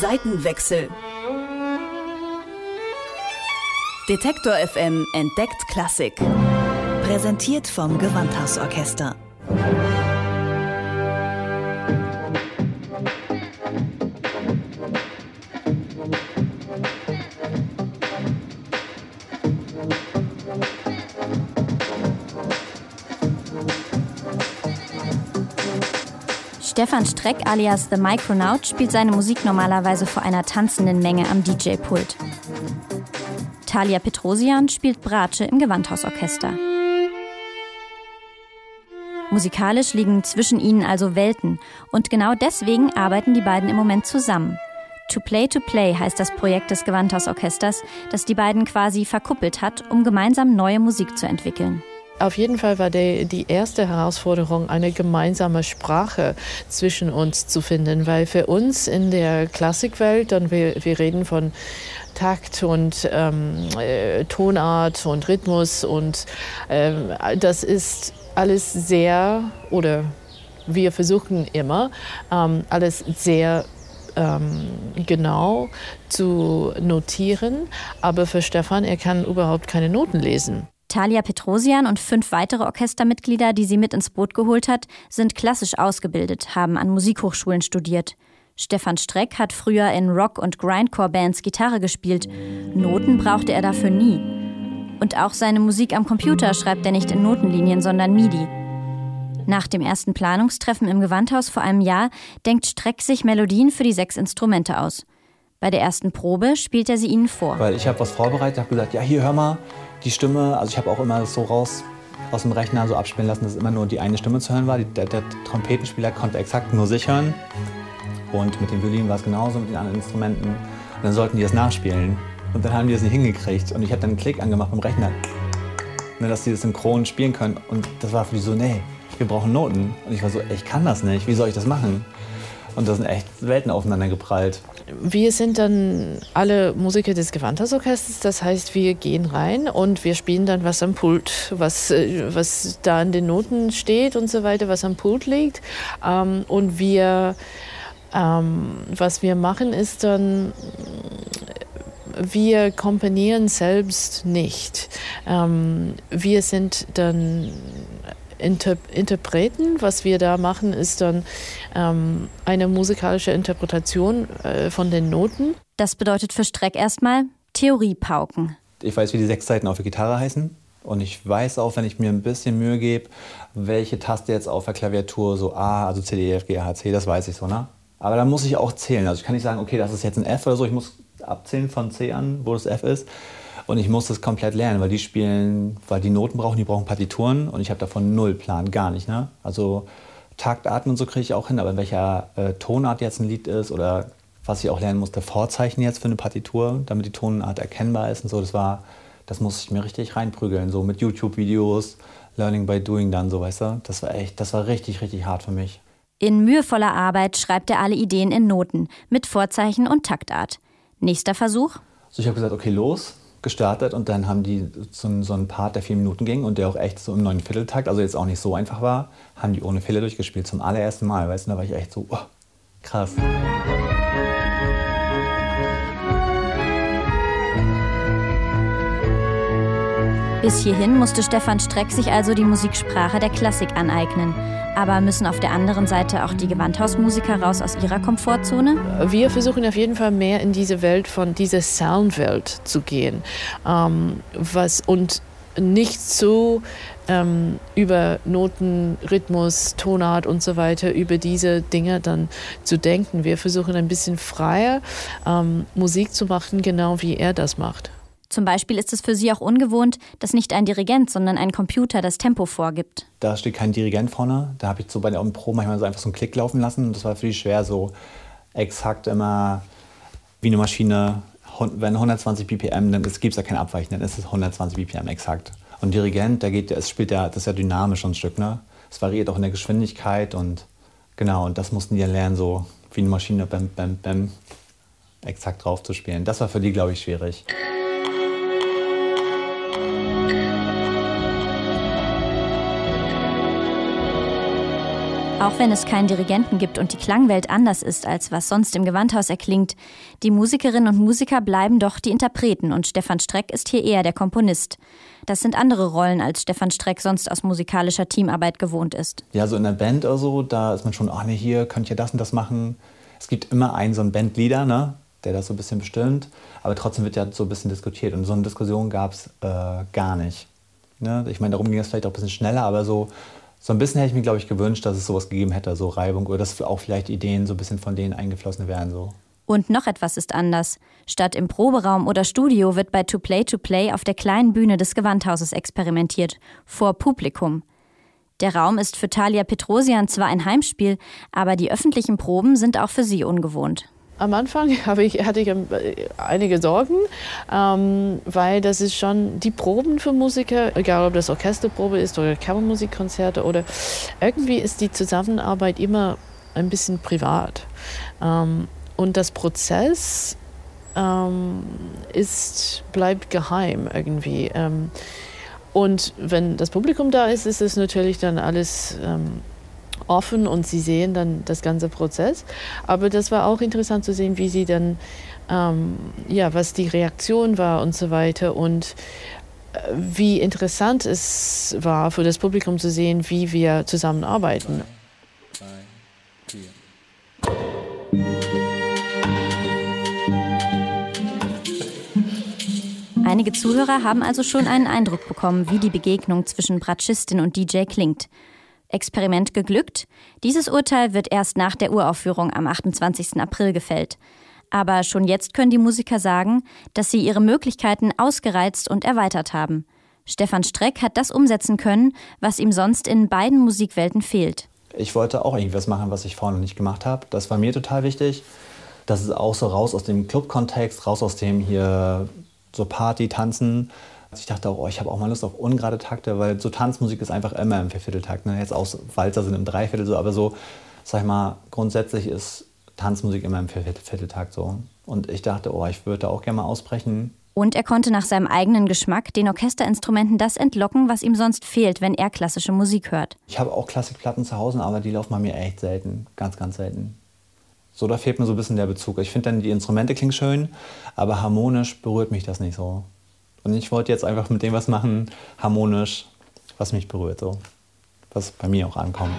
Seitenwechsel. Detektor FM entdeckt Klassik. Präsentiert vom Gewandhausorchester. Stefan Streck alias The Micronaut spielt seine Musik normalerweise vor einer tanzenden Menge am DJ-Pult. Talia Petrosian spielt Bratsche im Gewandhausorchester. Musikalisch liegen zwischen ihnen also Welten und genau deswegen arbeiten die beiden im Moment zusammen. To Play to Play heißt das Projekt des Gewandhausorchesters, das die beiden quasi verkuppelt hat, um gemeinsam neue Musik zu entwickeln. Auf jeden Fall war die, die erste Herausforderung, eine gemeinsame Sprache zwischen uns zu finden, weil für uns in der Klassikwelt, und wir, wir reden von Takt und ähm, äh, Tonart und Rhythmus und ähm, das ist alles sehr, oder wir versuchen immer, ähm, alles sehr ähm, genau zu notieren. Aber für Stefan, er kann überhaupt keine Noten lesen. Talia Petrosian und fünf weitere Orchestermitglieder, die sie mit ins Boot geholt hat, sind klassisch ausgebildet, haben an Musikhochschulen studiert. Stefan Streck hat früher in Rock- und Grindcore-Bands Gitarre gespielt. Noten brauchte er dafür nie. Und auch seine Musik am Computer schreibt er nicht in Notenlinien, sondern MIDI. Nach dem ersten Planungstreffen im Gewandhaus vor einem Jahr denkt Streck sich Melodien für die sechs Instrumente aus. Bei der ersten Probe spielt er sie ihnen vor. Weil ich habe was vorbereitet, habe gesagt, ja hier hör mal, die Stimme, also ich habe auch immer so raus aus dem Rechner so abspielen lassen, dass immer nur die eine Stimme zu hören war. Der, der Trompetenspieler konnte exakt nur sich hören. Und mit den Violinen war es genauso, mit den anderen Instrumenten. Und dann sollten die das nachspielen. Und dann haben die das nicht hingekriegt. Und ich habe dann einen Klick angemacht beim Rechner, ne, dass die das synchron spielen können. Und das war für die so, nee, wir brauchen Noten. Und ich war so, ich kann das nicht, wie soll ich das machen? Und da sind echt Welten aufeinander geprallt. Wir sind dann alle Musiker des Gewandhausorchesters, das heißt, wir gehen rein und wir spielen dann was am Pult, was, äh, was da in den Noten steht und so weiter, was am Pult liegt. Ähm, und wir, ähm, was wir machen, ist dann, wir komponieren selbst nicht. Ähm, wir sind dann Inter Interpreten. Was wir da machen, ist dann ähm, eine musikalische Interpretation äh, von den Noten. Das bedeutet für Streck erstmal Theoriepauken. Ich weiß, wie die sechs Seiten auf der Gitarre heißen. Und ich weiß auch, wenn ich mir ein bisschen Mühe gebe, welche Taste jetzt auf der Klaviatur so A, also C, D, E, F, G, H, C, das weiß ich so, ne? Aber dann muss ich auch zählen. Also ich kann nicht sagen, okay, das ist jetzt ein F oder so. Ich muss abzählen von C an, wo das F ist. Und ich muss das komplett lernen, weil die spielen, weil die Noten brauchen, die brauchen Partituren und ich habe davon null Plan, gar nicht. Ne? Also Taktarten und so kriege ich auch hin, aber in welcher äh, Tonart jetzt ein Lied ist oder was ich auch lernen musste, Vorzeichen jetzt für eine Partitur, damit die Tonart erkennbar ist und so, das war, das musste ich mir richtig reinprügeln, so mit YouTube-Videos, Learning by Doing dann, so weißt du. Das war echt, das war richtig, richtig hart für mich. In mühevoller Arbeit schreibt er alle Ideen in Noten mit Vorzeichen und Taktart. Nächster Versuch? So, ich habe gesagt, okay, los, gestartet und dann haben die so, so einen Part, der vier Minuten ging und der auch echt so im neuen Vierteltakt, also jetzt auch nicht so einfach war, haben die ohne Fehler durchgespielt zum allerersten Mal, weißt du, da war ich echt so, oh, krass. Bis hierhin musste Stefan Streck sich also die Musiksprache der Klassik aneignen. Aber müssen auf der anderen Seite auch die Gewandhausmusiker raus aus ihrer Komfortzone? Wir versuchen auf jeden Fall mehr in diese Welt von dieser Soundwelt zu gehen. Ähm, was, und nicht so ähm, über Noten, Rhythmus, Tonart und so weiter, über diese Dinge dann zu denken. Wir versuchen ein bisschen freier ähm, Musik zu machen, genau wie er das macht. Zum Beispiel ist es für Sie auch ungewohnt, dass nicht ein Dirigent, sondern ein Computer das Tempo vorgibt. Da steht kein Dirigent vorne. Da habe ich so bei der Pro manchmal so einfach so einen Klick laufen lassen. Das war für die schwer, so exakt immer wie eine Maschine. Wenn 120 BPM, dann gibt es da kein Abweichen, dann ist es 120 BPM exakt. Und Dirigent, da geht, es spielt ja, das ist ja dynamisch ein Stück, ne? Es variiert auch in der Geschwindigkeit und genau, und das mussten die ja lernen, so wie eine Maschine, bam, bam, bam, exakt drauf zu spielen. Das war für die, glaube ich, schwierig. Auch wenn es keinen Dirigenten gibt und die Klangwelt anders ist, als was sonst im Gewandhaus erklingt, die Musikerinnen und Musiker bleiben doch die Interpreten und Stefan Streck ist hier eher der Komponist. Das sind andere Rollen, als Stefan Streck sonst aus musikalischer Teamarbeit gewohnt ist. Ja, so in der Band oder so, da ist man schon, ach nee, hier könnt ihr das und das machen. Es gibt immer einen so einen Bandleader, ne, der das so ein bisschen bestimmt, aber trotzdem wird ja so ein bisschen diskutiert und so eine Diskussion gab es äh, gar nicht. Ne? Ich meine, darum ging es vielleicht auch ein bisschen schneller, aber so so ein bisschen hätte ich mir, glaube ich, gewünscht, dass es sowas gegeben hätte, so Reibung oder dass auch vielleicht Ideen so ein bisschen von denen eingeflossen wären. So. Und noch etwas ist anders. Statt im Proberaum oder Studio wird bei To Play To Play auf der kleinen Bühne des Gewandhauses experimentiert, vor Publikum. Der Raum ist für Talia Petrosian zwar ein Heimspiel, aber die öffentlichen Proben sind auch für sie ungewohnt. Am Anfang ich, hatte ich ähm, einige Sorgen, ähm, weil das ist schon die Proben für Musiker, egal ob das Orchesterprobe ist oder Kammermusikkonzerte oder irgendwie ist die Zusammenarbeit immer ein bisschen privat. Ähm, und das Prozess ähm, ist, bleibt geheim irgendwie. Ähm, und wenn das Publikum da ist, ist es natürlich dann alles ähm, offen und sie sehen dann das ganze Prozess. Aber das war auch interessant zu sehen, wie sie dann, ähm, ja, was die Reaktion war und so weiter und äh, wie interessant es war für das Publikum zu sehen, wie wir zusammenarbeiten. Einige Zuhörer haben also schon einen Eindruck bekommen, wie die Begegnung zwischen Bratschistin und DJ klingt. Experiment geglückt? Dieses Urteil wird erst nach der Uraufführung am 28. April gefällt. Aber schon jetzt können die Musiker sagen, dass sie ihre Möglichkeiten ausgereizt und erweitert haben. Stefan Streck hat das umsetzen können, was ihm sonst in beiden Musikwelten fehlt. Ich wollte auch irgendwas machen, was ich vorher noch nicht gemacht habe. Das war mir total wichtig. Das ist auch so raus aus dem Club-Kontext, raus aus dem hier so Party, Tanzen, ich dachte auch, oh, ich habe auch mal Lust auf ungerade Takte, weil so Tanzmusik ist einfach immer im Viervierteltakt. Ne? Jetzt auch Walzer sind im Dreiviertel so, aber so, sag ich mal, grundsätzlich ist Tanzmusik immer im Viervierteltakt so. Und ich dachte, oh, ich würde da auch gerne mal ausbrechen. Und er konnte nach seinem eigenen Geschmack den Orchesterinstrumenten das entlocken, was ihm sonst fehlt, wenn er klassische Musik hört. Ich habe auch Klassikplatten zu Hause, aber die laufen bei mir echt selten. Ganz, ganz selten. So, da fehlt mir so ein bisschen der Bezug. Ich finde dann, die Instrumente klingen schön, aber harmonisch berührt mich das nicht so. Und ich wollte jetzt einfach mit dem was machen, harmonisch, was mich berührt, so. was bei mir auch ankommt.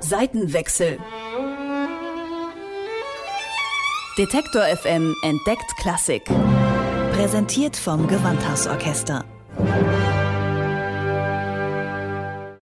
Seitenwechsel. Detektor FM entdeckt Klassik. Präsentiert vom Gewandhausorchester.